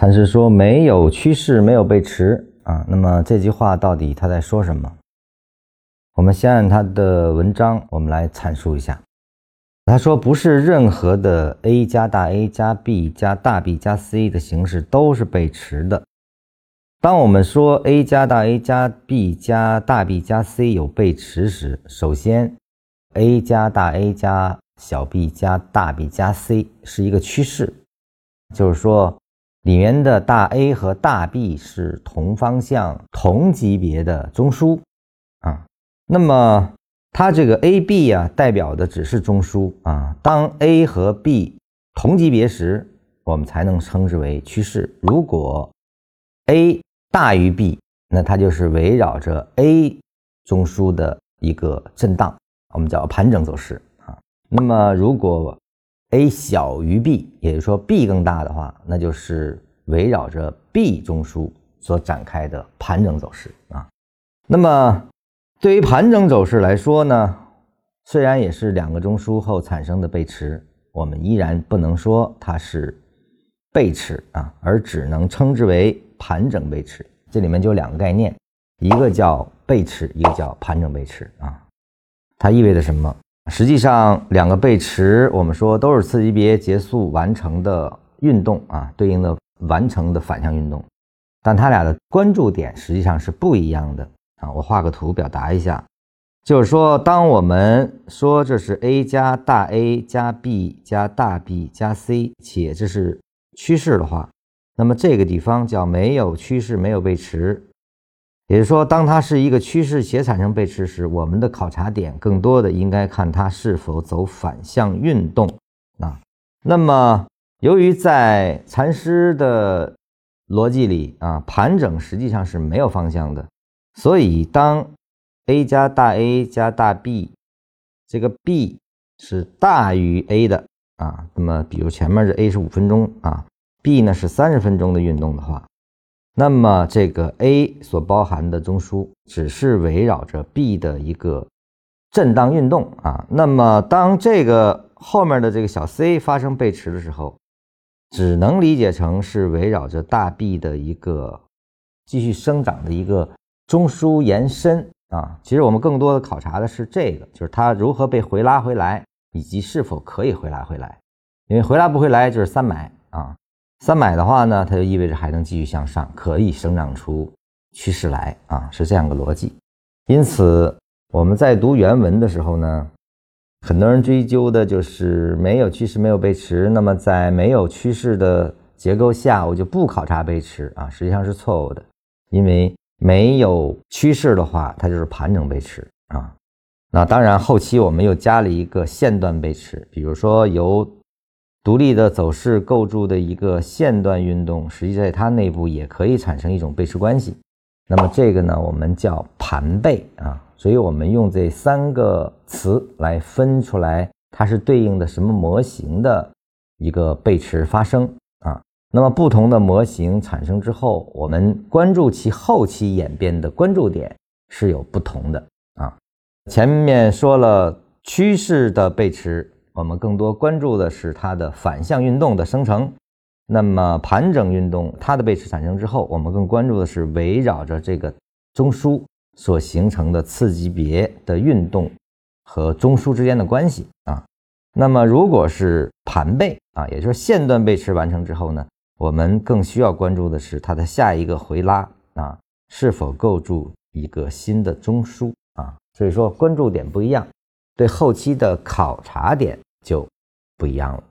禅师说没有趋势，没有背驰啊。那么这句话到底他在说什么？我们先按他的文章，我们来阐述一下。他说不是任何的 A 加大 A 加 B 加大 B 加 C 的形式都是背驰的。当我们说 A 加大 A 加 B 加大 B 加 C 有背驰时，首先 A 加大 A 加小 b 加大 B 加 C 是一个趋势，就是说。里面的大 A 和大 B 是同方向、同级别的中枢啊，那么它这个 AB 啊，代表的只是中枢啊。当 A 和 B 同级别时，我们才能称之为趋势。如果 A 大于 B，那它就是围绕着 A 中枢的一个震荡，我们叫盘整走势啊。那么如果 A 小于 B，也就是说 B 更大的话，那就是围绕着 B 中枢所展开的盘整走势啊。那么对于盘整走势来说呢，虽然也是两个中枢后产生的背驰，我们依然不能说它是背驰啊，而只能称之为盘整背驰。这里面就两个概念，一个叫背驰，一个叫盘整背驰啊。它意味着什么？实际上，两个背驰，我们说都是次级别结束完成的运动啊，对应的完成的反向运动，但它俩的关注点实际上是不一样的啊。我画个图表达一下，就是说，当我们说这是 A 加大 A 加 B 加大 B 加 C，且这是趋势的话，那么这个地方叫没有趋势，没有背驰。也就是说，当它是一个趋势且产生背驰时，我们的考察点更多的应该看它是否走反向运动啊。那么，由于在禅师的逻辑里啊，盘整实际上是没有方向的，所以当 A 加大 A 加大 B 这个 B 是大于 A 的啊，那么比如前面是 A 是五分钟啊，B 呢是三十分钟的运动的话。那么这个 A 所包含的中枢只是围绕着 B 的一个震荡运动啊。那么当这个后面的这个小 c 发生背驰的时候，只能理解成是围绕着大 B 的一个继续生长的一个中枢延伸啊。其实我们更多的考察的是这个，就是它如何被回拉回来，以及是否可以回拉回来。因为回拉不回来就是三买啊。三买的话呢，它就意味着还能继续向上，可以生长出趋势来啊，是这样个逻辑。因此，我们在读原文的时候呢，很多人追究的就是没有趋势，没有背驰。那么，在没有趋势的结构下，我就不考察背驰啊，实际上是错误的。因为没有趋势的话，它就是盘整背驰啊。那当然，后期我们又加了一个线段背驰，比如说由。独立的走势构筑的一个线段运动，实际在它内部也可以产生一种背驰关系。那么这个呢，我们叫盘背啊。所以我们用这三个词来分出来，它是对应的什么模型的一个背驰发生啊。那么不同的模型产生之后，我们关注其后期演变的关注点是有不同的啊。前面说了趋势的背驰。我们更多关注的是它的反向运动的生成，那么盘整运动它的背驰产生之后，我们更关注的是围绕着这个中枢所形成的次级别的运动和中枢之间的关系啊。那么如果是盘背啊，也就是线段背驰完成之后呢，我们更需要关注的是它的下一个回拉啊是否构筑一个新的中枢啊。所以说关注点不一样，对后期的考察点。就不一样了。